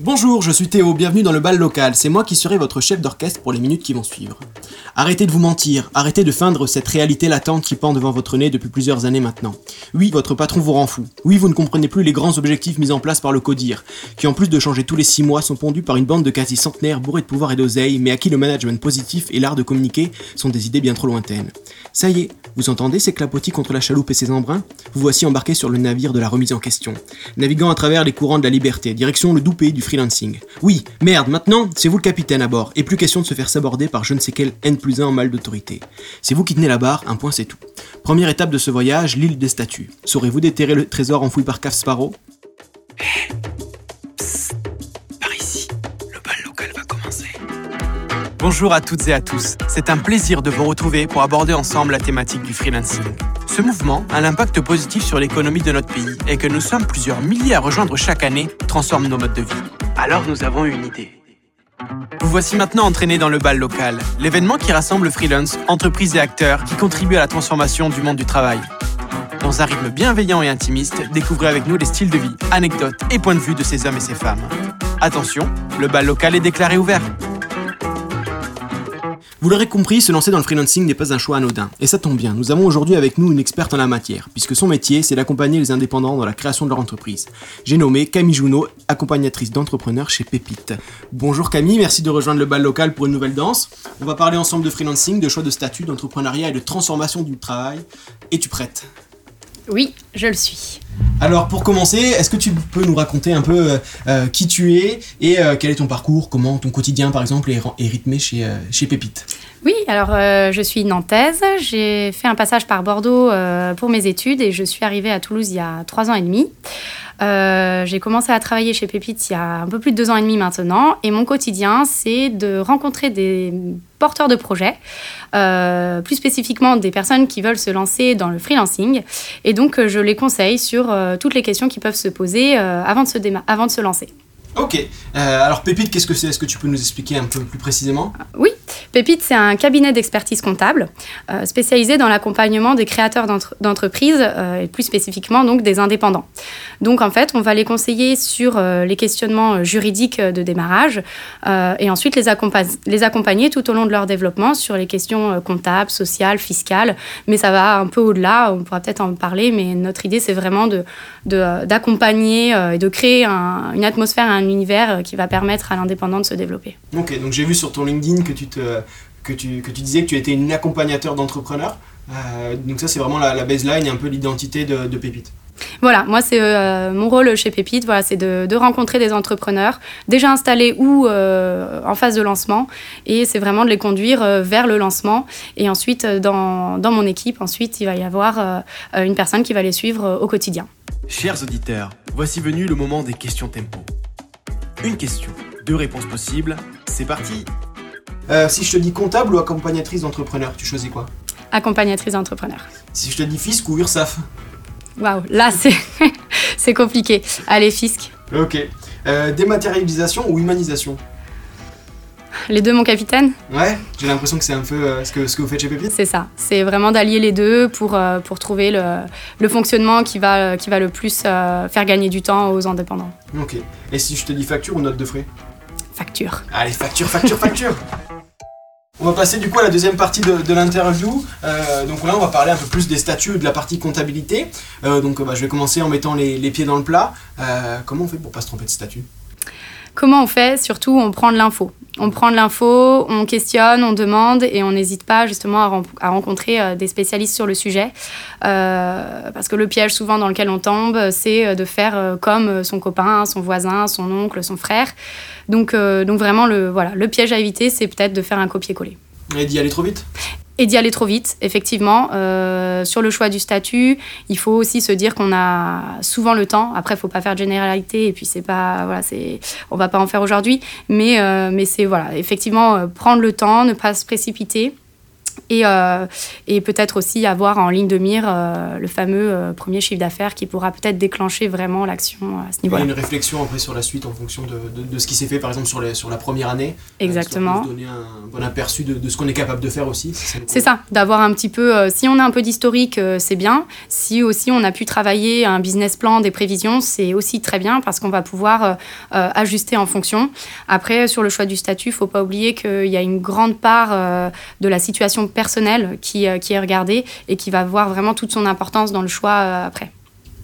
Bonjour, je suis Théo, bienvenue dans le bal local, c'est moi qui serai votre chef d'orchestre pour les minutes qui vont suivre. Arrêtez de vous mentir, arrêtez de feindre cette réalité latente qui pend devant votre nez depuis plusieurs années maintenant. Oui, votre patron vous rend fou. Oui, vous ne comprenez plus les grands objectifs mis en place par le CODIR, qui en plus de changer tous les 6 mois sont pondus par une bande de quasi centenaires bourrés de pouvoir et d'oseille, mais à qui le management positif et l'art de communiquer sont des idées bien trop lointaines. Ça y est, vous entendez ces clapotis contre la chaloupe et ses embruns? Vous voici embarqué sur le navire de la remise en question, naviguant à travers les courants de la liberté, direction le doux pays du freelancing. Oui, merde, maintenant, c'est vous le capitaine à bord, et plus question de se faire saborder par je ne sais quel N plus 1 en mal d'autorité. C'est vous qui tenez la barre, un point c'est tout. Première étape de ce voyage, l'île des statues. Saurez-vous déterrer le trésor enfoui par Caf Sparrow? Par ici, le bal local va commencer. Bonjour à toutes et à tous, c'est un plaisir de vous retrouver pour aborder ensemble la thématique du freelancing. Ce mouvement a un impact positif sur l'économie de notre pays et que nous sommes plusieurs milliers à rejoindre chaque année transforme nos modes de vie. Alors nous avons une idée. Vous voici maintenant entraînés dans le bal local, l'événement qui rassemble freelance, entreprises et acteurs qui contribuent à la transformation du monde du travail. Dans un rythme bienveillant et intimiste, découvrez avec nous les styles de vie, anecdotes et points de vue de ces hommes et ces femmes. Attention, le bal local est déclaré ouvert. Vous l'aurez compris, se lancer dans le freelancing n'est pas un choix anodin. Et ça tombe bien, nous avons aujourd'hui avec nous une experte en la matière, puisque son métier, c'est d'accompagner les indépendants dans la création de leur entreprise. J'ai nommé Camille Junot, accompagnatrice d'entrepreneurs chez Pépite. Bonjour Camille, merci de rejoindre le bal local pour une nouvelle danse. On va parler ensemble de freelancing, de choix de statut, d'entrepreneuriat et de transformation du travail. Es-tu prête? Oui, je le suis. Alors pour commencer, est-ce que tu peux nous raconter un peu euh, euh, qui tu es et euh, quel est ton parcours, comment ton quotidien par exemple est, rythmé chez, chez Pépite? Oui, alors euh, je suis nantaise. J'ai fait un passage par Bordeaux euh, pour mes études et je suis arrivée à Toulouse il y a trois ans et demi. Euh, j'ai commencé à travailler chez Pépite il y a un peu plus de deux ans et demi maintenant. Et mon quotidien, c'est de rencontrer des porteurs de projets, plus spécifiquement des personnes qui veulent se lancer dans le freelancing. Et donc, je les conseille sur toutes les questions qui peuvent se poser avant de se lancer. Ok, Euh, alors Pépite, qu'est-ce que c'est? Est-ce que tu peux nous expliquer un peu plus précisément? Oui, Pépite, c'est un cabinet d'expertise comptable euh, spécialisé dans l'accompagnement des créateurs d'entre- d'entreprises euh, et plus spécifiquement donc des indépendants. Donc en fait, on va les conseiller sur les questionnements juridiques de démarrage et ensuite les, accompa- les accompagner tout au long de leur développement sur les questions comptables, sociales, fiscales. Mais ça va un peu au-delà, on pourra peut-être en parler, mais notre idée c'est vraiment de de, d'accompagner et de créer un- une atmosphère, un univers euh, qui va permettre à l'indépendant de se développer. Ok, donc j'ai vu sur ton LinkedIn que tu, te, que tu, que tu disais que tu étais une accompagnateur d'entrepreneurs. Euh, donc ça c'est vraiment la, la baseline et un peu l'identité de, de Pépite. Voilà, moi c'est euh, mon rôle chez Pépite, voilà, c'est de, de rencontrer des entrepreneurs déjà installés ou euh, en phase de lancement, et c'est vraiment de les conduire euh, vers le lancement. Et ensuite, dans, dans mon équipe, ensuite il va y avoir une personne qui va les suivre euh, au quotidien. Chers auditeurs, voici venu le moment des questions tempo. Une question, deux réponses possibles, c'est parti Euh, si je te dis comptable ou accompagnatrice d'entrepreneurs, tu choisis quoi? Accompagnatrice d'entrepreneurs. Si je te dis fisc ou URSAF Waouh, là c'est c'est compliqué. Allez, fisc. Ok. Euh, dématérialisation ou humanisation? Les deux, mon capitaine Ouais, j'ai l'impression que c'est un peu euh, ce, que, ce que vous faites chez Pépite. C'est ça, c'est vraiment d'allier les deux pour, euh, pour trouver le, le fonctionnement qui va, qui va le plus euh, faire gagner du temps aux indépendants. Ok. Et si je te dis facture ou note de frais? Facture. Allez, facture, facture, facture On va passer du coup à la deuxième partie de, de l'interview. Euh, donc là, on va parler un peu plus des statuts de la partie comptabilité. Euh, donc euh, bah, je vais commencer en mettant les, les pieds dans le plat. Euh, comment on fait pour pas se tromper de statut? Comment on fait Surtout, on prend de l'info. On prend de l'info, on questionne, on demande et on n'hésite pas justement à, ren- à rencontrer euh, des spécialistes sur le sujet. Euh, parce que le piège souvent dans lequel on tombe, c'est euh, de faire comme son copain, son voisin, son oncle, son frère. Donc, donc vraiment, le, voilà, le piège à éviter, c'est peut-être de faire un copier-coller. Et d'y aller trop vite? Et d'y aller trop vite, effectivement. Euh, sur le choix du statut, il faut aussi se dire qu'on a souvent le temps. Après, il faut pas faire de généralité, et puis c'est pas, voilà, c'est, on va pas en faire aujourd'hui. Mais, euh, mais c'est voilà, effectivement, euh, prendre le temps, ne pas se précipiter. Et, euh, et peut-être aussi avoir en ligne de mire euh, le fameux euh, premier chiffre d'affaires qui pourra peut-être déclencher vraiment l'action à ce niveau-là. une réflexion après sur la suite en fonction de, de, de ce qui s'est fait par exemple sur, les, sur la première année. Exactement. Euh, donner un bon aperçu de, de ce qu'on est capable de faire aussi. c'est ça, d'avoir un petit peu, si on a un peu d'historique, c'est bien. Si aussi on a pu travailler un business plan, des prévisions, c'est aussi très bien parce qu'on va pouvoir ajuster en fonction. Après, sur le choix du statut, il ne faut pas oublier qu'il y a une grande part de la situation personnel qui, euh, qui est regardé et qui va avoir vraiment toute son importance dans le choix euh, après.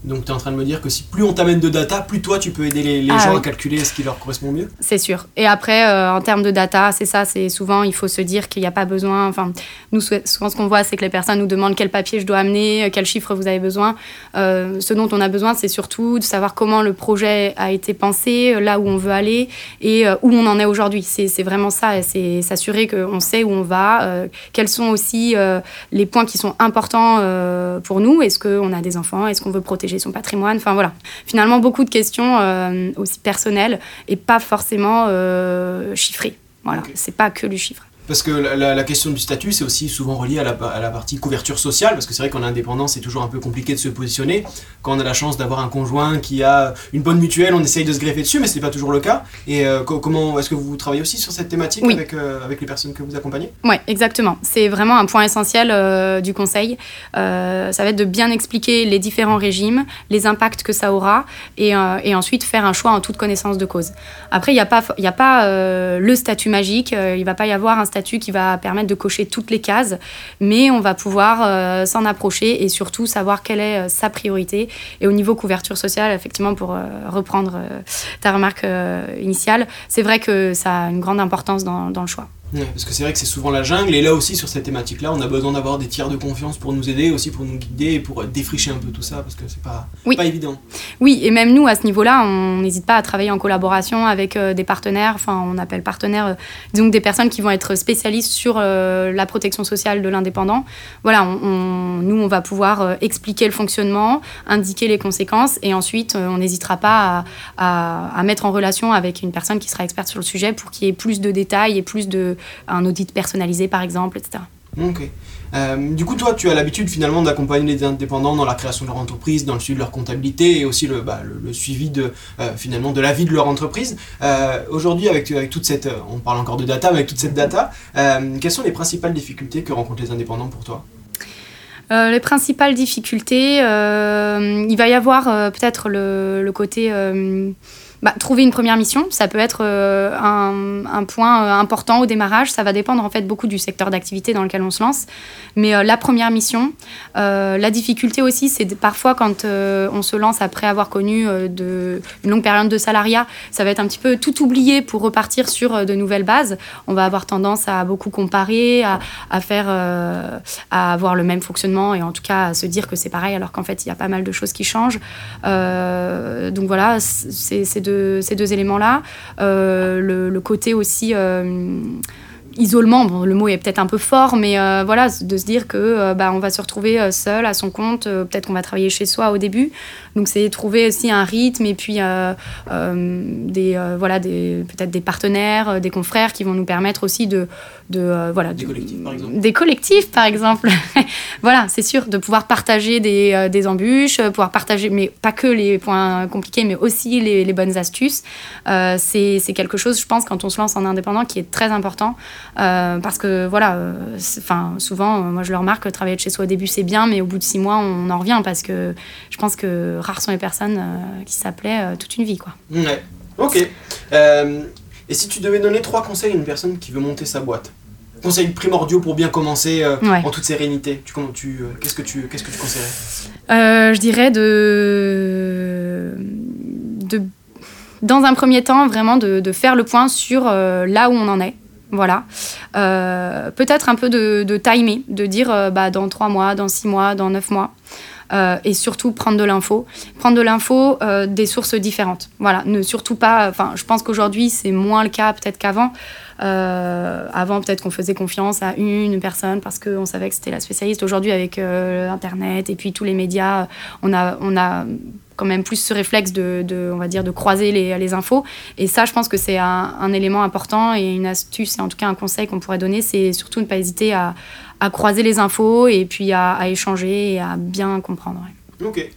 Donc tu es en train de me dire que si plus on t'amène de data, plus toi tu peux aider les, les ah gens à calculer ce qui leur correspond mieux C'est sûr. Et après, euh, en termes de data, c'est ça, c'est souvent, il faut se dire qu'il n'y a pas besoin. Enfin, nous, souvent ce qu'on voit, c'est que les personnes nous demandent quel papier je dois amener, quel chiffre vous avez besoin. Euh, ce dont on a besoin, c'est surtout de savoir comment le projet a été pensé, là où on veut aller et euh, où on en est aujourd'hui. C'est vraiment ça, c'est s'assurer qu'on sait où on va, quels sont aussi les points qui sont importants pour nous. Est-ce qu'on a des enfants? Est-ce qu'on veut protéger son patrimoine. Enfin voilà, finalement beaucoup de questions euh, aussi personnelles et pas forcément euh, chiffrées. Voilà, c'est pas que du chiffre. Parce que la, question du statut, c'est aussi souvent relié à la, à la, partie couverture sociale, parce que c'est vrai qu'en indépendance, c'est toujours un peu compliqué de se positionner. Quand on a la chance d'avoir un conjoint qui a une bonne mutuelle, on essaye de se greffer dessus, mais ce n'est pas toujours le cas. Et euh, comment est-ce que vous travaillez aussi sur cette thématique avec, euh, avec les personnes que vous accompagnez? Oui, exactement. C'est vraiment un point essentiel euh, du conseil. ça va être de bien expliquer les différents régimes, les impacts que ça aura, et, et ensuite faire un choix en toute connaissance de cause. Après, il n'y a pas, y a pas le statut magique, il ne va pas y avoir un statut qui va permettre de cocher toutes les cases, mais on va pouvoir euh, s'en approcher et surtout savoir quelle est euh, sa priorité. Et au niveau couverture sociale, effectivement, pour euh, reprendre ta remarque initiale, c'est vrai que ça a une grande importance dans le choix parce que c'est vrai que c'est souvent la jungle, et là aussi sur cette thématique-là, on a besoin d'avoir des tiers de confiance pour nous aider, aussi pour nous guider et pour défricher un peu tout ça, parce que c'est pas, pas évident. Oui, et même nous, à ce niveau-là, on n'hésite pas à travailler en collaboration avec euh, des partenaires, enfin on appelle partenaires, euh, disons des personnes qui vont être spécialistes sur euh, la protection sociale de l'indépendant. Voilà, nous, on va pouvoir expliquer le fonctionnement, indiquer les conséquences, et ensuite, on n'hésitera pas à, à mettre en relation avec une personne qui sera experte sur le sujet pour qu'il y ait plus de détails et plus de un audit personnalisé par exemple, etc. Ok. Euh, du coup, toi, tu as l'habitude finalement d'accompagner les indépendants dans la création de leur entreprise, dans le suivi de leur comptabilité et aussi le, bah, suivi de, euh, finalement de la vie de leur entreprise. Euh, aujourd'hui, avec, avec toute cette, on parle encore de data, mais avec toute cette data, quelles sont les principales difficultés que rencontrent les indépendants pour toi? Les principales difficultés, il va y avoir peut-être le, côté bah, trouver une première mission, ça peut être euh, un, point euh, important au démarrage. Ça va dépendre en fait beaucoup du secteur d'activité dans lequel on se lance. Mais euh, la première mission, la difficulté aussi, c'est parfois quand on se lance après avoir connu une longue période de salariat, ça va être un petit peu tout oublié pour repartir sur de nouvelles bases. On va avoir tendance à beaucoup comparer, à, à faire, à avoir le même fonctionnement et en tout cas à se dire que c'est pareil alors qu'en fait il y a pas mal de choses qui changent. donc voilà, c'est de ces deux éléments-là. Euh, le, côté aussi euh, isolement, bon, le mot est peut-être un peu fort, mais euh, voilà, de se dire que bah, on va se retrouver seul à son compte, peut-être qu'on va travailler chez soi au début. Donc c'est trouver aussi un rythme et puis des voilà des peut-être des partenaires, des confrères qui vont nous permettre aussi de de euh, voilà des collectifs par exemple. Des collectifs par exemple. Voilà c'est sûr de pouvoir partager des, euh, des, embûches euh, pouvoir partager mais pas que les points compliqués mais aussi les, les bonnes astuces. C'est quelque chose je pense quand on se lance en indépendant qui est très important parce que voilà enfin souvent moi je le remarque travailler de chez soi au début c'est bien mais au bout de six mois on en revient parce que je pense que rares sont les personnes qui s'appelaient toute une vie quoi. Ouais. Ok. Et si tu devais donner trois conseils à une personne qui veut monter sa boîte? Conseils primordiaux pour bien commencer euh, en toute sérénité. Tu, tu, euh, Qu'est-ce que tu qu'est-ce que tu conseillerais? Euh, Je dirais de, de, dans un premier temps, vraiment de, de faire le point sur là où on en est. Voilà. Peut-être un peu de, de, timer, de dire bah, dans trois mois, dans six mois, dans neuf mois. Et surtout prendre de l'info. Prendre de l'info des sources différentes. Voilà, ne surtout pas. Enfin, je pense qu'aujourd'hui c'est moins le cas peut-être qu'avant. Euh, avant, peut-être qu'on faisait confiance à une personne parce qu'on savait que c'était la spécialiste. Aujourd'hui, avec euh, Internet et puis tous les médias, on a, on a quand même plus ce réflexe de, de on va dire, de croiser les, les infos. Et ça, je pense que c'est un, un, élément important et une astuce, et en tout cas un conseil qu'on pourrait donner, c'est surtout ne pas hésiter à, à, croiser les infos et puis à, à échanger et à bien comprendre. Ok.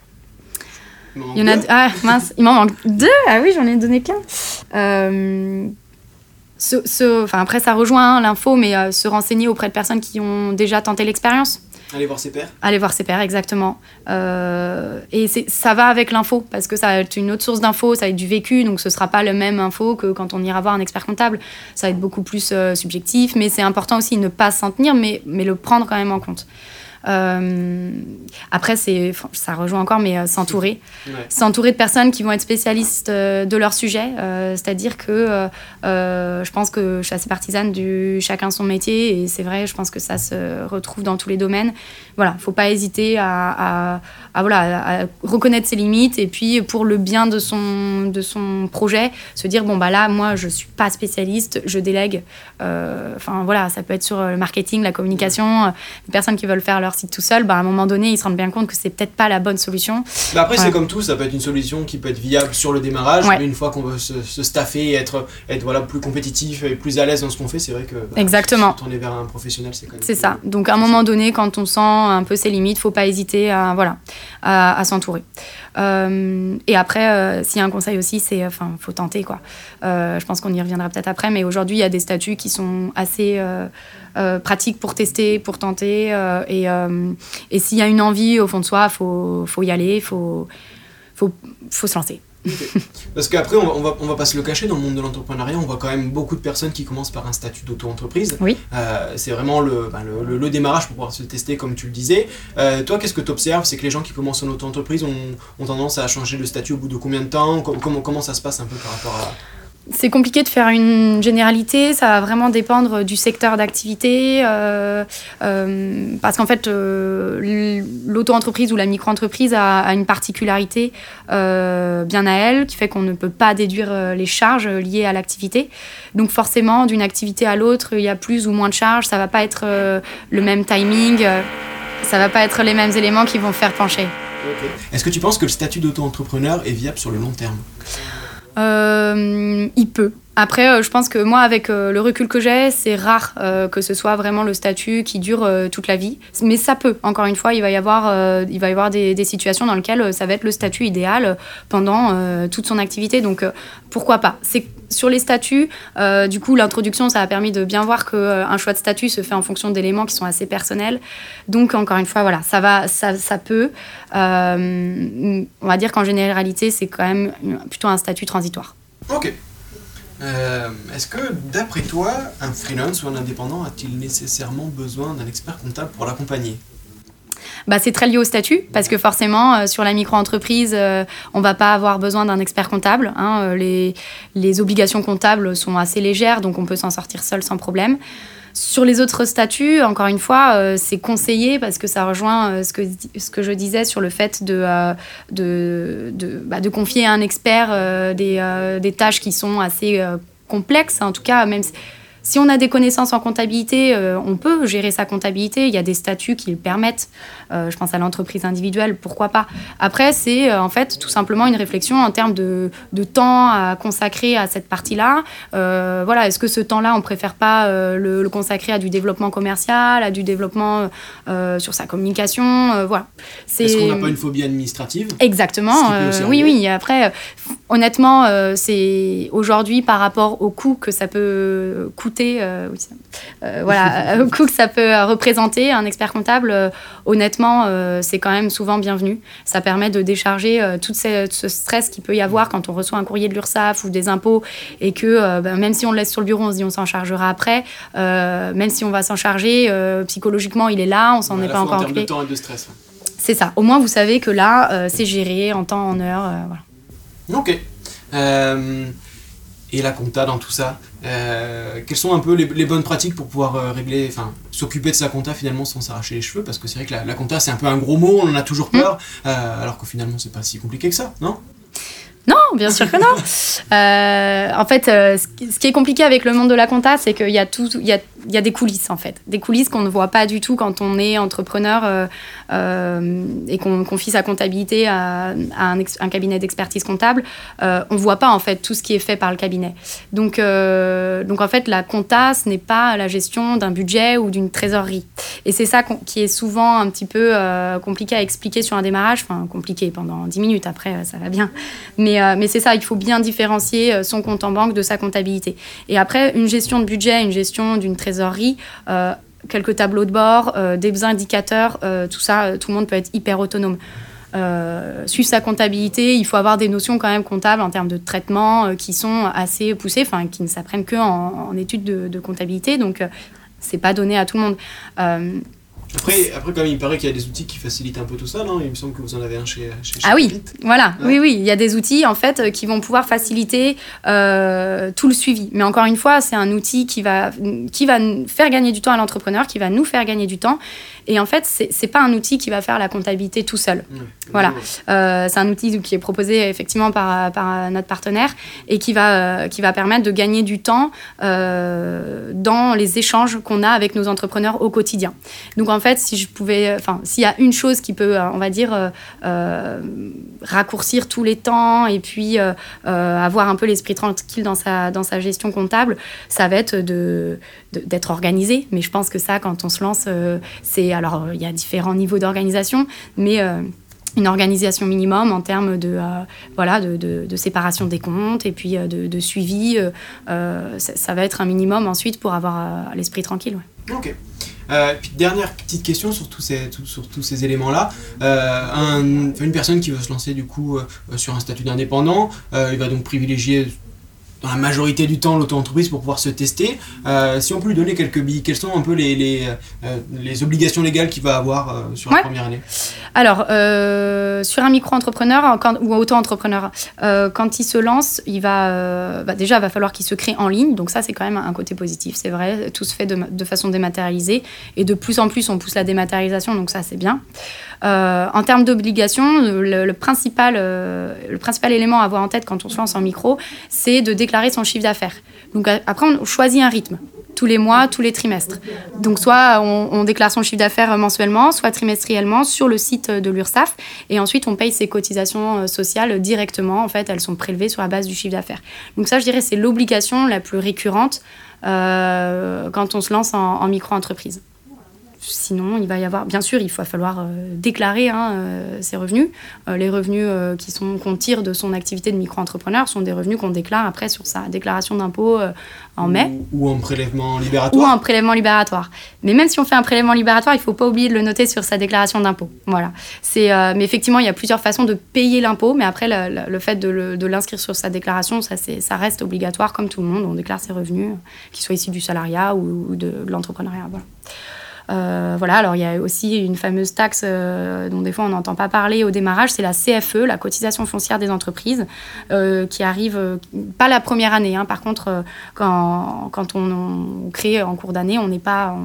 Il y en a ah mince, il m'en manque deux. Ah oui, j'en ai donné qu'un. Euh, enfin, après, ça rejoint hein, l'info, mais euh, se renseigner auprès de personnes qui ont déjà tenté l'expérience. Aller voir ses pairs Aller voir ses pairs, exactement. Euh, et ça va avec l'info, parce que ça va être une autre source d'info, ça va être du vécu, donc ce sera pas le même info que quand on ira voir un expert comptable. Ça va être beaucoup plus euh, subjectif, mais c'est important aussi de ne pas s'en tenir, mais, mais le prendre quand même en compte. Euh, après, c'est, ça rejoint encore, mais euh, s'entourer. S'entourer de personnes qui vont être spécialistes euh, de leur sujet. c'est-à-dire que je pense que je suis assez partisane du chacun son métier, et c'est vrai, je pense que ça se retrouve dans tous les domaines. Voilà, faut pas hésiter à, à, voilà, à reconnaître ses limites, et puis pour le bien de son, de son projet, se dire, bon, bah là, moi, je suis pas spécialiste, je délègue. Enfin, voilà, ça peut être sur le marketing, la communication, les personnes qui veulent faire leur site tout seul, bah, à un moment donné, ils se rendent bien compte que c'est peut-être pas la bonne solution. Bah après, c'est comme tout, ça peut être une solution qui peut être viable sur le démarrage, mais une fois qu'on veut se, staffer et être, être voilà, plus compétitif et plus à l'aise dans ce qu'on fait, c'est vrai que bah, Exactement. tourner vers un professionnel, c'est quand même. C'est ça. Donc à un moment donné, quand on sent un peu ses limites, faut pas hésiter à, voilà, à, s'entourer. Euh, et après, euh, s'il y a un conseil aussi, c'est enfin, faut tenter quoi. Euh, je pense qu'on y reviendra peut-être après, mais aujourd'hui, il y a des statuts qui sont assez euh, pratique pour tester, pour tenter. Euh, et, euh, s'il y a une envie au fond de soi, faut, faut y aller, faut, faut, faut se lancer. Parce qu'après, on va, on va pas se le cacher, dans le monde de l'entrepreneuriat, on voit quand même beaucoup de personnes qui commencent par un statut d'auto-entreprise. Oui. c'est vraiment le, ben, le, le, démarrage pour pouvoir se tester, comme tu le disais. toi, qu'est-ce que tu observes C'est que les gens qui commencent en auto-entreprise ont, ont, tendance à changer de statut au bout de combien de temps? Comment, comment ça se passe un peu par rapport à, c'est compliqué de faire une généralité, ça va vraiment dépendre du secteur d'activité, euh, euh, parce qu'en fait, euh, l'auto-entreprise ou la micro-entreprise a, une particularité bien à elle, qui fait qu'on ne peut pas déduire les charges liées à l'activité. Donc forcément, d'une activité à l'autre, il y a plus ou moins de charges, ça va pas être le même timing, ça va pas être les mêmes éléments qui vont faire pencher. Est-ce que tu penses que le statut d'auto-entrepreneur est viable sur le long terme? Il peut. Après, euh, je pense que moi, avec euh, le recul que j'ai, c'est rare que ce soit vraiment le statut qui dure toute la vie. Mais ça peut. Encore une fois, il va y avoir, il va y avoir des, situations dans lesquelles ça va être le statut idéal pendant toute son activité. Donc, pourquoi pas? C'est sur les statuts, euh, du coup, l'introduction, ça a permis de bien voir qu'un euh, choix de statut se fait en fonction d'éléments qui sont assez personnels. Donc, encore une fois, voilà, ça, va, ça, ça peut. Euh, on va dire qu'en généralité, c'est quand même plutôt un statut transitoire. Ok. Est-ce que, d'après toi, un freelance ou un indépendant a-t-il nécessairement besoin d'un expert comptable pour l'accompagner? Bah, c'est très lié au statut, parce que forcément, euh, sur la micro-entreprise, euh, on ne va pas avoir besoin d'un expert comptable. Hein, euh, les, obligations comptables sont assez légères, donc on peut s'en sortir seul sans problème. Sur les autres statuts, encore une fois, c'est conseillé parce que ça rejoint ce, que, ce que je disais sur le fait de, de, bah, confier à un expert des, des, tâches qui sont assez complexes, en tout cas, même si on a des connaissances en comptabilité, euh, on peut gérer sa comptabilité. Il y a des statuts qui le permettent. Euh, je pense à l'entreprise individuelle, pourquoi pas. Après, c'est euh, en fait tout simplement une réflexion en termes de, de temps à consacrer à cette partie-là. voilà, est-ce que ce temps-là, on préfère pas le, consacrer à du développement commercial, à du développement sur sa communication Voilà. Est-ce qu'on n'a pas une phobie administrative Exactement. oui, oui. Après, honnêtement, c'est aujourd'hui par rapport au coût que ça peut coûter euh, euh, voilà, au coût que ça peut représenter un expert comptable, euh, honnêtement, c'est quand même souvent bienvenu. Ça permet de décharger tout ce stress qu'il peut y avoir quand on reçoit un courrier de l'URSSAF ou des impôts et que ben, même si on le laisse sur le bureau, on se dit on s'en chargera après. même si on va s'en charger, psychologiquement, il est là, on s'en est pas encore occupé. de temps et de stress. C'est ça. Au moins, vous savez que là, c'est géré en temps, en heure. voilà. Ok et la compta dans tout ça? Euh, quelles sont un peu les, bonnes pratiques pour pouvoir euh, régler, enfin, s'occuper de sa compta finalement sans s'arracher les cheveux? Parce que c'est vrai que la, compta c'est un peu un gros mot, on en a toujours mm. peur, euh, alors que finalement c'est pas si compliqué que ça, non? Non, bien sûr que non. en fait, ce qui est compliqué avec le monde de la compta, c'est qu'il y a tout, il y a il y a des coulisses en fait, des coulisses qu'on ne voit pas du tout quand on est entrepreneur euh, euh, et qu'on confie sa comptabilité à, un, cabinet d'expertise comptable. Euh, on ne voit pas en fait tout ce qui est fait par le cabinet. Donc, donc en fait, la compta, ce n'est pas la gestion d'un budget ou d'une trésorerie. Et c'est ça qui est souvent un petit peu compliqué à expliquer sur un démarrage, enfin compliqué pendant 10 minutes, après ça va bien. Mais, mais c'est ça, il faut bien différencier son compte en banque de sa comptabilité. Et après, une gestion de budget, une gestion d'une trésorerie, euh, quelques tableaux de bord, euh, des indicateurs, euh, tout ça, tout le monde peut être hyper autonome. suivre sa comptabilité, il faut avoir des notions quand même comptables en termes de traitement qui sont assez poussées, enfin qui ne s'apprennent que en, études de, de, comptabilité, donc c'est pas donné à tout le monde. Après, après, quand même, il paraît qu'il y a des outils qui facilitent un peu tout ça, non? Il me semble que vous en avez un chez, chez Ah oui, voilà, oui, oui, il y a des outils en fait qui vont pouvoir faciliter euh, tout le suivi. Mais encore une fois, c'est un outil qui va, qui va faire gagner du temps à l'entrepreneur, qui va nous faire gagner du temps. Et en fait, c'est n'est pas un outil qui va faire la comptabilité tout seul. voilà, euh, c'est un outil qui est proposé effectivement par, par notre partenaire et qui va, euh, qui va permettre de gagner du temps dans les échanges qu'on a avec nos entrepreneurs au quotidien. Donc en fait, si je pouvais, enfin, s'il y a une chose qui peut, on va dire, euh, euh, raccourcir tous les temps et puis euh, avoir un peu l'esprit tranquille dans sa, dans sa gestion comptable, ça va être de, d'être organisé. Mais je pense que ça, quand on se lance, c'est alors il y a différents niveaux d'organisation, mais une organisation minimum en termes de, voilà, de, séparation des comptes et puis de, suivi. ça, va être un minimum ensuite pour avoir l'esprit tranquille. Ok. Euh, puis dernière petite question sur tous ces, sur tous ces éléments-là. Euh, une personne qui veut se lancer du coup euh, sur un statut d'indépendant, il va donc privilégier dans la majorité du temps l'auto-entreprise pour pouvoir se tester. Euh, si on peut lui donner quelques billes, quelles sont un peu les, les, euh, les obligations légales qu'il va avoir euh, sur la première année? Alors, sur un micro-entrepreneur ou auto-entrepreneur, quand il se lance, il va, bah, déjà, il va falloir qu'il se crée en ligne. Donc ça, c'est quand même un côté positif, c'est vrai. Tout se fait de, de, façon dématérialisée. Et de plus en plus, on pousse la dématérialisation, donc ça, c'est bien. En termes d'obligations, le, principal, le principal élément à avoir en tête quand on se lance en micro, c'est de déclarer son chiffre d'affaires. Donc après, on choisit un rythme tous les mois, tous les trimestres. Donc soit on, déclare son chiffre d'affaires mensuellement, soit trimestriellement sur le site de l'URSSAF, et ensuite on paye ses cotisations euh, sociales directement. En fait, elles sont prélevées sur la base du chiffre d'affaires. Donc ça, je dirais, c'est l'obligation la plus récurrente euh, quand on se lance en micro-entreprise. Sinon, il va y avoir, bien sûr, il va falloir euh, déclarer hein, euh, ses revenus. Euh, les revenus qui sont qu'on tire de son activité de micro-entrepreneur sont des revenus qu'on déclare après sur sa déclaration d'impôt en mai. Ou, en prélèvement libératoire. Ou en prélèvement libératoire. Mais même si on fait un prélèvement libératoire, il ne faut pas oublier de le noter sur sa déclaration d'impôt. Voilà. C'est, mais effectivement, il y a plusieurs façons de payer l'impôt, mais après, le, fait de, l'inscrire sur sa déclaration, ça, ça reste obligatoire comme tout le monde. On déclare ses revenus, qu'ils soient issus du salariat ou, de, de l'entrepreneuriat. Voilà. Euh, voilà, alors il y a aussi une fameuse taxe euh, dont des fois on n'entend pas parler au démarrage, c'est la CFE, la cotisation foncière des entreprises, euh, qui arrive pas la première année. Hein. par contre, quand, quand on, crée en cours d'année, on n'est pas,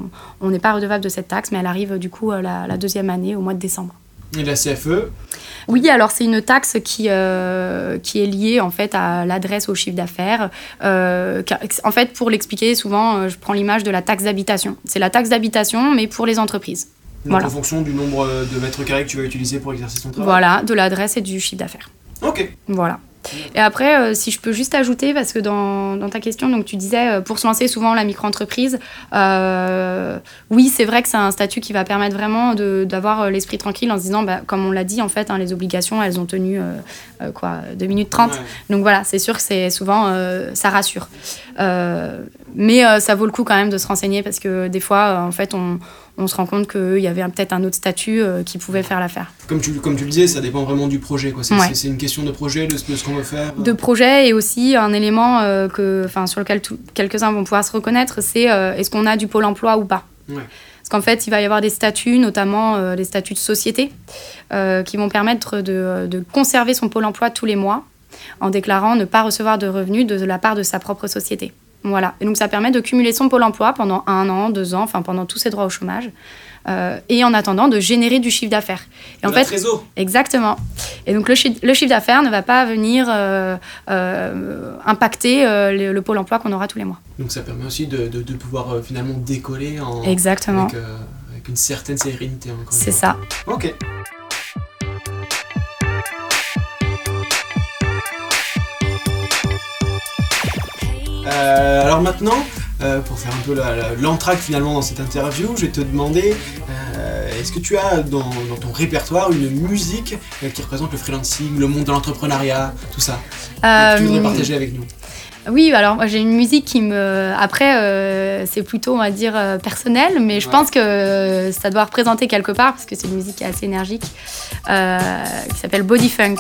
on, pas redevable de cette taxe, mais elle arrive du coup la deuxième année au mois de décembre. Et la CFE oui, alors c'est une taxe qui, euh, qui est liée en fait à l'adresse au chiffre d'affaires. Euh, en fait, pour l'expliquer, souvent, euh, je prends l'image de la taxe d'habitation. C'est la taxe d'habitation, mais pour les entreprises. Donc en fonction du nombre de mètres carrés que tu vas utiliser pour exercer ton travail Voilà, de l'adresse et du chiffre d'affaires. Ok. Voilà. Et après, euh, si je peux juste ajouter, parce que dans, dans ta question, donc tu disais, euh, pour se lancer souvent la micro-entreprise, euh, oui, c'est vrai que c'est un statut qui va permettre vraiment d'avoir l'esprit tranquille en se disant, bah, comme on l'a dit, en fait, hein, les obligations, elles ont tenu quoi, 2 minutes 30. Donc voilà, c'est sûr que c'est souvent, ça rassure. Mais ça vaut le coup quand même de se renseigner parce que des fois, en fait, on on se rend compte qu'il y avait peut-être un autre statut euh, qui pouvait faire l'affaire. Comme tu, comme tu le disais, ça dépend vraiment du projet. C'est une question de projet, de, ce qu'on veut faire. De projet et aussi un élément euh, que, sur lequel quelques-uns vont pouvoir se reconnaître, c'est euh, est-ce qu'on a du pôle emploi ou pas? Parce qu'en fait, il va y avoir des statuts, notamment les statuts de société, qui vont permettre de, de, conserver son pôle emploi tous les mois en déclarant ne pas recevoir de revenus de la part de sa propre société. Voilà. Et donc ça permet de cumuler son pôle emploi pendant un an, deux ans, enfin pendant tous ses droits au chômage. et en attendant de générer du chiffre d'affaires. Et en fait, exactement. Et donc le, chiffre, d'affaires ne va pas venir impacter le, pôle emploi qu'on aura tous les mois. Donc ça permet aussi de, pouvoir finalement décoller en, exactement. Avec, une certaine sérénité. C'est ça. Ok. Euh, alors maintenant, euh, pour faire un peu l'entracte finalement dans cette interview, je vais te demander euh, est-ce que tu as dans, ton répertoire une musique qui représente le freelancing, le monde de l'entrepreneuriat, tout ça que tu voudrais partager avec nous? oui, alors moi j'ai une musique qui me. Après, c'est plutôt, on va dire, personnel, mais je pense que ça doit représenter quelque part, parce que c'est une musique qui est assez énergique, qui s'appelle Body Funk.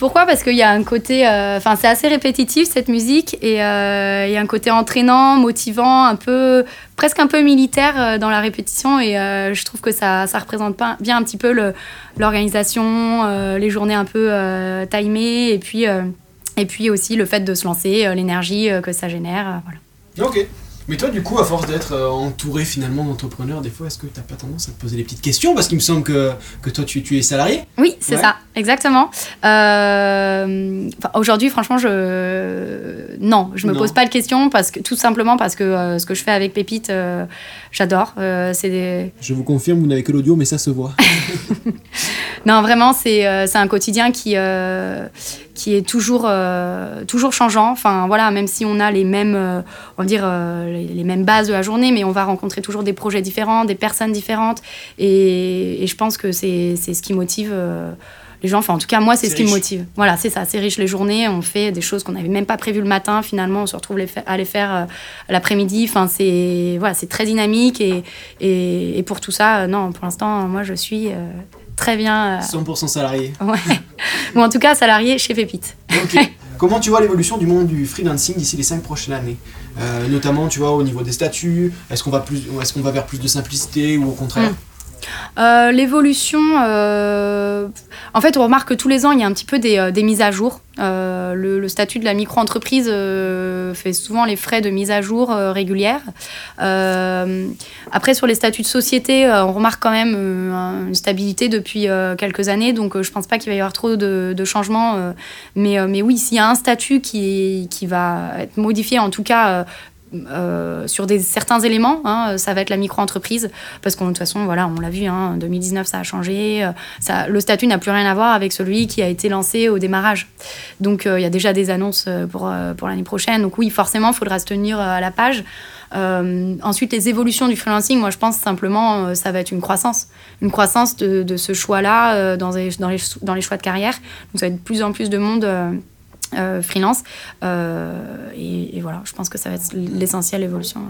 Pourquoi? Parce qu'il y a un côté, euh, enfin c'est assez répétitif cette musique et euh, il y a un côté entraînant, motivant, un peu, presque un peu militaire euh, dans la répétition et je trouve que ça, ça représente pas, bien un petit peu l'organisation, les journées un peu timées et puis, et puis aussi le fait de se lancer, l'énergie que ça génère. voilà. Ok. Mais toi, du coup, à force d'être euh, entouré finalement d'entrepreneurs, des fois, est-ce que tu n'as pas tendance à te poser des petites questions? Parce qu'il me semble que, que toi, tu, tu es salarié Oui, c'est ça, exactement. Euh, aujourd'hui, franchement, je. Non, je me pose pas de questions, parce que, tout simplement parce que euh, ce que je fais avec Pépite, j'adore. c'est des... Je vous confirme, vous n'avez que l'audio, mais ça se voit. non, vraiment, c'est un quotidien qui qui est toujours, euh, toujours changeant. Enfin, voilà, même si on a les mêmes, euh, on va dire, euh, les, mêmes bases de la journée, mais on va rencontrer toujours des projets différents, des personnes différentes. Et, je pense que c'est ce qui motive les gens. Enfin, en tout cas, moi, c'est ce qui me motive. Voilà, c'est ça, c'est riche les journées. On fait des choses qu'on n'avait même pas prévues le matin. Finalement, on se retrouve à les faire l'après-midi. Enfin, c'est voilà, très dynamique. Et, et, et, pour tout ça, non, pour l'instant, moi, je suis très bien. 100% salarié. Ouais. Ou en tout cas salarié chez Pépite. Comment tu vois l'évolution du monde du freelancing d'ici les 5 prochaines années? Euh, Notamment, tu vois, au niveau des statuts, est-ce qu'on va, plus, est qu'on va vers plus de simplicité ou au contraire? Hmm. Euh, l'évolution, euh, en fait, on remarque que tous les ans, il y a un petit peu des, euh, mises à jour. Le, statut de la micro-entreprise fait souvent les frais de mise à jour régulière. après, sur les statuts de société, on remarque quand même une stabilité depuis quelques années, donc je ne pense pas qu'il va y avoir trop de, changements. mais, oui, s'il y a un statut qui va être modifié, en tout cas euh, sur certains éléments, hein, ça va être la micro-entreprise, parce que de toute façon, voilà, on l'a vu, en hein, 2019, ça a changé. Euh, le statut n'a plus rien à voir avec celui qui a été lancé au démarrage. Donc, euh, il y a déjà des annonces pour, pour l'année prochaine. Donc, oui, forcément, il faudra se tenir à la page. ensuite, les évolutions du freelancing, moi, je pense simplement, ça va être une croissance. Une croissance de, de ce choix-là dans, les, dans, les, dans les choix de carrière. Donc, ça va être de plus en plus de monde euh, freelance. Euh, et, voilà, je pense que ça va être l'essentiel l'évolution.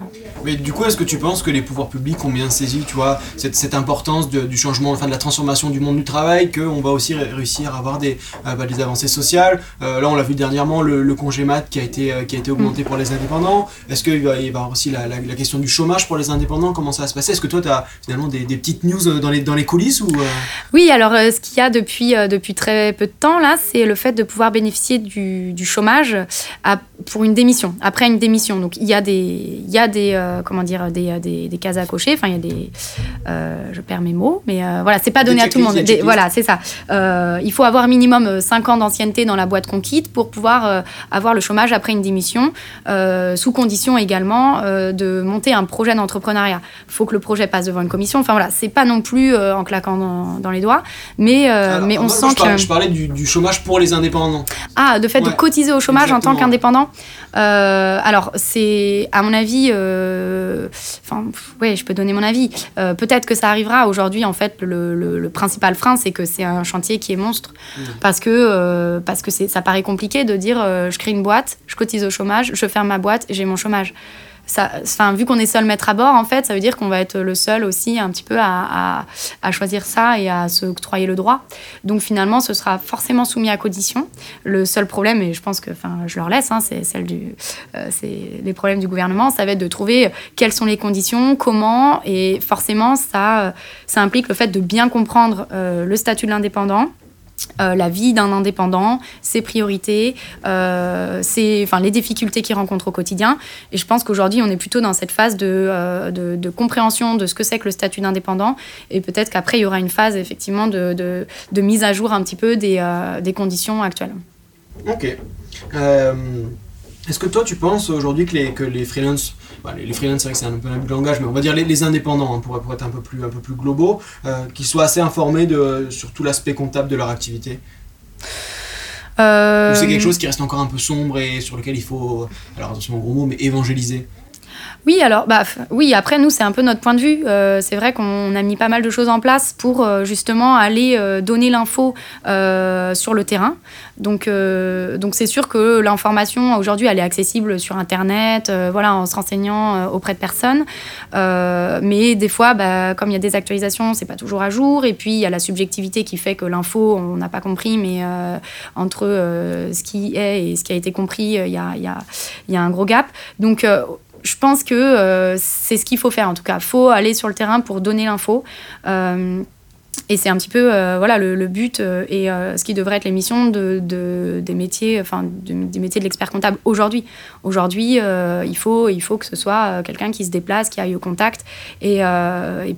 Mais du coup, est-ce que tu penses que les pouvoirs publics ont bien saisi, tu vois, cette, cette importance du changement, enfin de la transformation du monde du travail, qu'on va aussi réussir à avoir des, euh, bah, des avancées sociales? Là, on l'a vu dernièrement, le, congé mat qui a été, qui a été augmenté mm. pour les indépendants. Est-ce qu'il va y avoir aussi la, la, question du chômage pour les indépendants? Comment ça va se passer? Est-ce que toi, tu as finalement des, des, petites news dans les, dans les coulisses ou, Oui, alors ce qu'il y a depuis, depuis très peu de temps, là, c'est le fait de pouvoir bénéficier du du, chômage pour une démission, après une démission. Donc il y a des, il y a des euh, comment dire, des, des, des, cases à cocher. Enfin, il y a des, euh, je perds mes mots, mais euh, voilà, c'est pas donné à tout le monde. voilà, c'est ça. il faut avoir minimum 5 ans d'ancienneté dans la boîte qu'on quitte pour pouvoir avoir le chômage après une démission, sous condition également de monter un projet d'entrepreneuriat. Il faut que le projet passe devant une commission. Enfin voilà, c'est pas non plus en claquant dans, les doigts, mais mais on sent que je parlais du, du, chômage pour les indépendants. Ah, de fait fait de cotiser au chômage en tant qu'indépendant. alors, c'est, à mon avis, enfin, ouais, je peux donner mon avis. peut-être que ça arrivera. Aujourd'hui, en fait, le, principal frein, c'est que c'est un chantier qui est monstre. Mmh. Parce que, parce que ça paraît compliqué de dire je crée une boîte, je cotise au chômage, je ferme ma boîte et j'ai mon chômage enfin, vu qu'on est seul maître à bord, en fait, ça veut dire qu'on va être le seul aussi un petit peu à, choisir ça et à se octroyer le droit. Donc finalement, ce sera forcément soumis à condition. Le seul problème, et je pense que, enfin, je leur laisse, hein, euh, c'est les problèmes du gouvernement, ça va être de trouver quelles sont les conditions, comment, et forcément, ça, ça implique le fait de bien comprendre euh, le statut de l'indépendant euh, la vie d'un indépendant, ses priorités, euh, enfin, les difficultés qu'il rencontre au quotidien. Et je pense qu'aujourd'hui, on est plutôt dans cette phase de, euh, de, compréhension de ce que c'est que le statut d'indépendant. Et peut-être qu'après, il y aura une phase effectivement de, de mise à jour un petit peu des, des conditions actuelles. Ok. Est-ce que toi, tu penses aujourd'hui que les, que les freelances bah, les, freelances, c'est vrai que c'est un peu un langage, mais on va dire les, indépendants, hein, pour, être un peu plus, un peu plus globaux, euh, qu'ils soient assez informés de, sur tout l'aspect comptable de leur activité. Euh... Ou c'est quelque chose qui reste encore un peu sombre et sur lequel il faut, alors attention gros mot, mais évangéliser oui, alors, bah, oui, après, nous, c'est un peu notre point de vue. Euh, c'est vrai qu'on a mis pas mal de choses en place pour euh, justement aller euh, donner l'info sur le terrain. Donc, c'est sûr que l'information, aujourd'hui, elle est accessible sur Internet, voilà, en se renseignant auprès de personnes. mais des fois, bah, comme il y a des actualisations, c'est pas toujours à jour. Et puis, il y a la subjectivité qui fait que l'info, on n'a pas compris, mais entre ce qui est et ce qui a été compris, il y a, y, a, y a un gros gap. Donc, je pense que euh, c'est ce qu'il faut faire en tout cas. Il faut aller sur le terrain pour donner l'info. Euh, et c'est un petit peu euh, voilà le, but et ce qui devrait être l'émission de, des métiers, enfin des métiers de l'expert comptable aujourd'hui. Aujourd'hui, il faut il faut que ce soit quelqu'un qui se déplace, qui aille au contact et,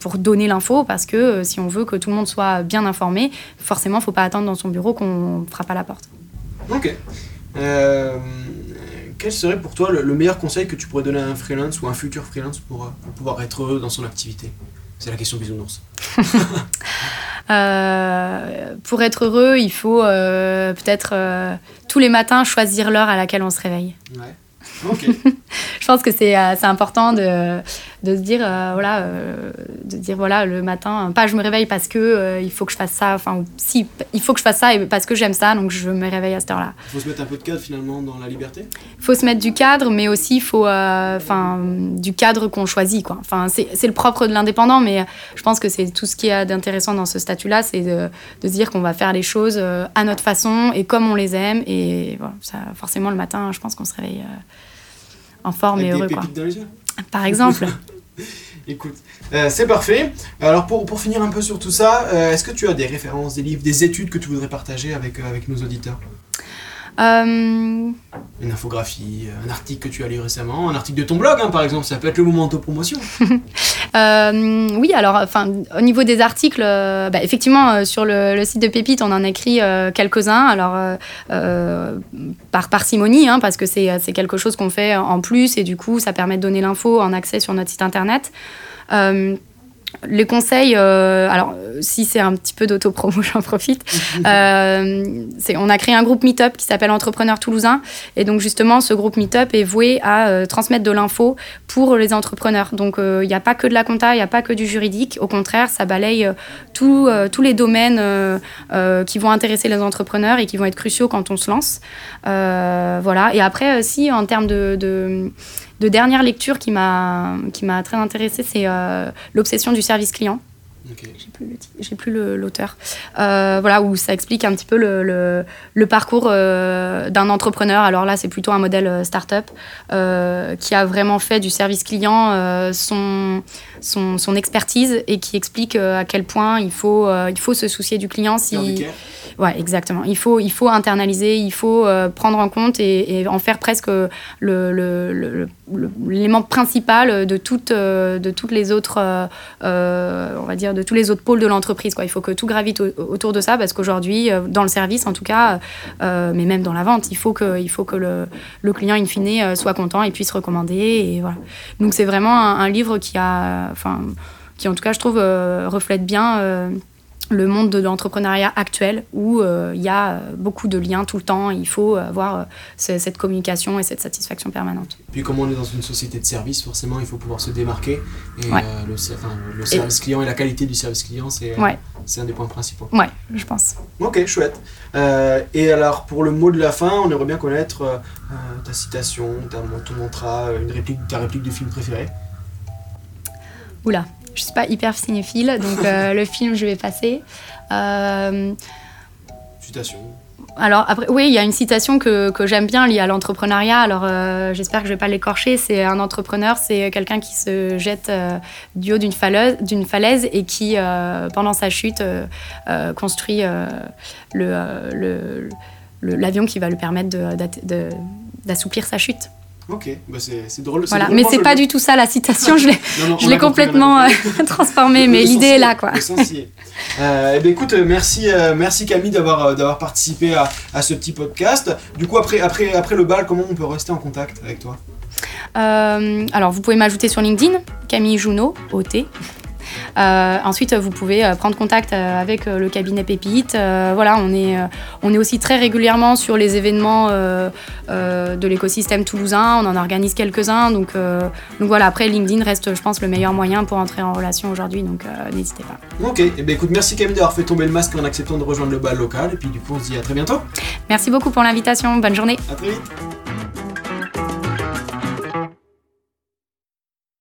pour donner l'info parce que si on veut que tout le monde soit bien informé, forcément, il faut pas attendre dans son bureau qu'on frappe à la porte. Ok quel serait pour toi le, meilleur conseil que tu pourrais donner à un freelance ou un futur freelance pour, euh, pouvoir être heureux dans son activité? C'est la question bisounours. euh, pour être heureux, il faut euh, peut-être euh, tous les matins choisir l'heure à laquelle on se réveille. Ouais. je pense que c'est important de, de se dire euh, voilà euh, de dire voilà le matin pas je me réveille parce que euh, il faut que je fasse ça enfin si il faut que je fasse ça et parce que j'aime ça donc je me réveille à cette heure-là. Il faut se mettre un peu de cadre finalement dans la liberté? Il faut se mettre du cadre mais aussi il faut enfin du cadre qu'on choisit quoi. Enfin c'est le propre de l'indépendant mais je pense que c'est tout ce qui est d'intéressant dans ce statut-là c'est de, de, se dire qu'on va faire les choses à notre façon et comme on les aime et voilà ça forcément le matin je pense qu'on se réveille en forme et heureux quoi. Dans les yeux? Par exemple. Écoute, euh, c'est parfait. Alors pour, finir un peu sur tout ça, euh, est-ce que tu as des références, des livres, des études que tu voudrais partager avec, euh, nos auditeurs? Une infographie, un article que tu as lu récemment, un article de ton blog, hein, par exemple, ça peut être le moment de promotion. euh, oui, alors, enfin, au niveau des articles, euh, bah, effectivement, euh, sur le, site de Pépite, on en écrit quelques-uns, alors par parcimonie, hein, parce que c'est quelque chose qu'on fait en plus, et du coup, ça permet de donner l'info en accès sur notre site internet les conseils, euh, alors si c'est un petit peu d'autopromo, j'en profite. Euh, on a créé un groupe Meetup qui s'appelle Entrepreneurs Toulousains. Et donc justement, ce groupe Meetup est voué à euh, transmettre de l'info pour les entrepreneurs. Donc il n'y a pas que de la compta, il n'y a pas que du juridique. Au contraire, ça balaye tous les domaines qui vont intéresser les entrepreneurs et qui vont être cruciaux quand on se lance. voilà. Et après, si en termes de de dernière lecture qui m'a très intéressée, c'est euh, L'obsession du service client. J'ai plus l'auteur. Euh, voilà, où ça explique un petit peu le, le, parcours euh, d'un entrepreneur. Alors là, c'est plutôt un modèle start-up qui a vraiment fait du service client son, son, son, expertise et qui explique à quel point il faut, il faut se soucier du client si. Ouais, exactement. Il faut, il faut internaliser, il faut euh, prendre en compte et, en faire presque l'élément principal de toutes, euh, de toutes les autres, euh, on va dire, de tous les autres pôles de l'entreprise. Il faut que tout gravite autour de ça parce qu'aujourd'hui, dans le service en tout cas, mais même dans la vente, il faut que, il faut que le, le client in fine soit content et puisse recommander. Et voilà. Donc c'est vraiment un, un, livre qui a, enfin, qui en tout cas, je trouve, reflète bien le monde de l'entrepreneuriat actuel où euh, il y a beaucoup de liens tout le temps. Il faut avoir cette communication et cette satisfaction permanente. Puis comme on est dans une société de service, forcément, il faut pouvoir se démarquer. Et le, service client et la qualité du service client, c'est un des points principaux. Ouais, je pense. Ok, chouette. et alors, pour le mot de la fin, on aimerait bien connaître ta citation, ta, ton mantra, une réplique, ta réplique de film préféré. Oula, je suis pas hyper cinéphile, donc euh, le film, je vais passer. Euh, citation. Alors après, oui, il y a une citation que, que j'aime bien liée à l'entrepreneuriat. Alors euh, j'espère que je vais pas l'écorcher. C'est un entrepreneur, c'est quelqu'un qui se jette du haut d'une falaise, d'une falaise et qui, pendant sa chute, construit le, l'avion qui va lui permettre d'assouplir sa chute. Ok, bah c'est drôle. Voilà, mais c'est pas du tout ça la citation, je l'ai complètement euh, transformée, mais l'idée est là. Quoi. Euh, eh ben, écoute, merci, euh, merci Camille d'avoir d'avoir participé à, à, ce petit podcast. Du coup, après, après, après le bal, comment on peut rester en contact avec toi? Alors, vous pouvez m'ajouter sur LinkedIn, Camille Junot, OT. Euh, ensuite, vous pouvez euh, prendre contact euh, avec le cabinet Pépite. voilà, on est, on est aussi très régulièrement sur les événements de l'écosystème toulousain. On en organise quelques-uns. Donc, donc voilà, après, LinkedIn reste, je pense, le meilleur moyen pour entrer en relation aujourd'hui. Donc n'hésitez pas. Ok, et eh bien, écoute, merci Camille d'avoir fait tomber le masque en acceptant de rejoindre le bal local. Et puis du coup, on se dit à très bientôt. Merci beaucoup pour l'invitation. Bonne journée. À très vite.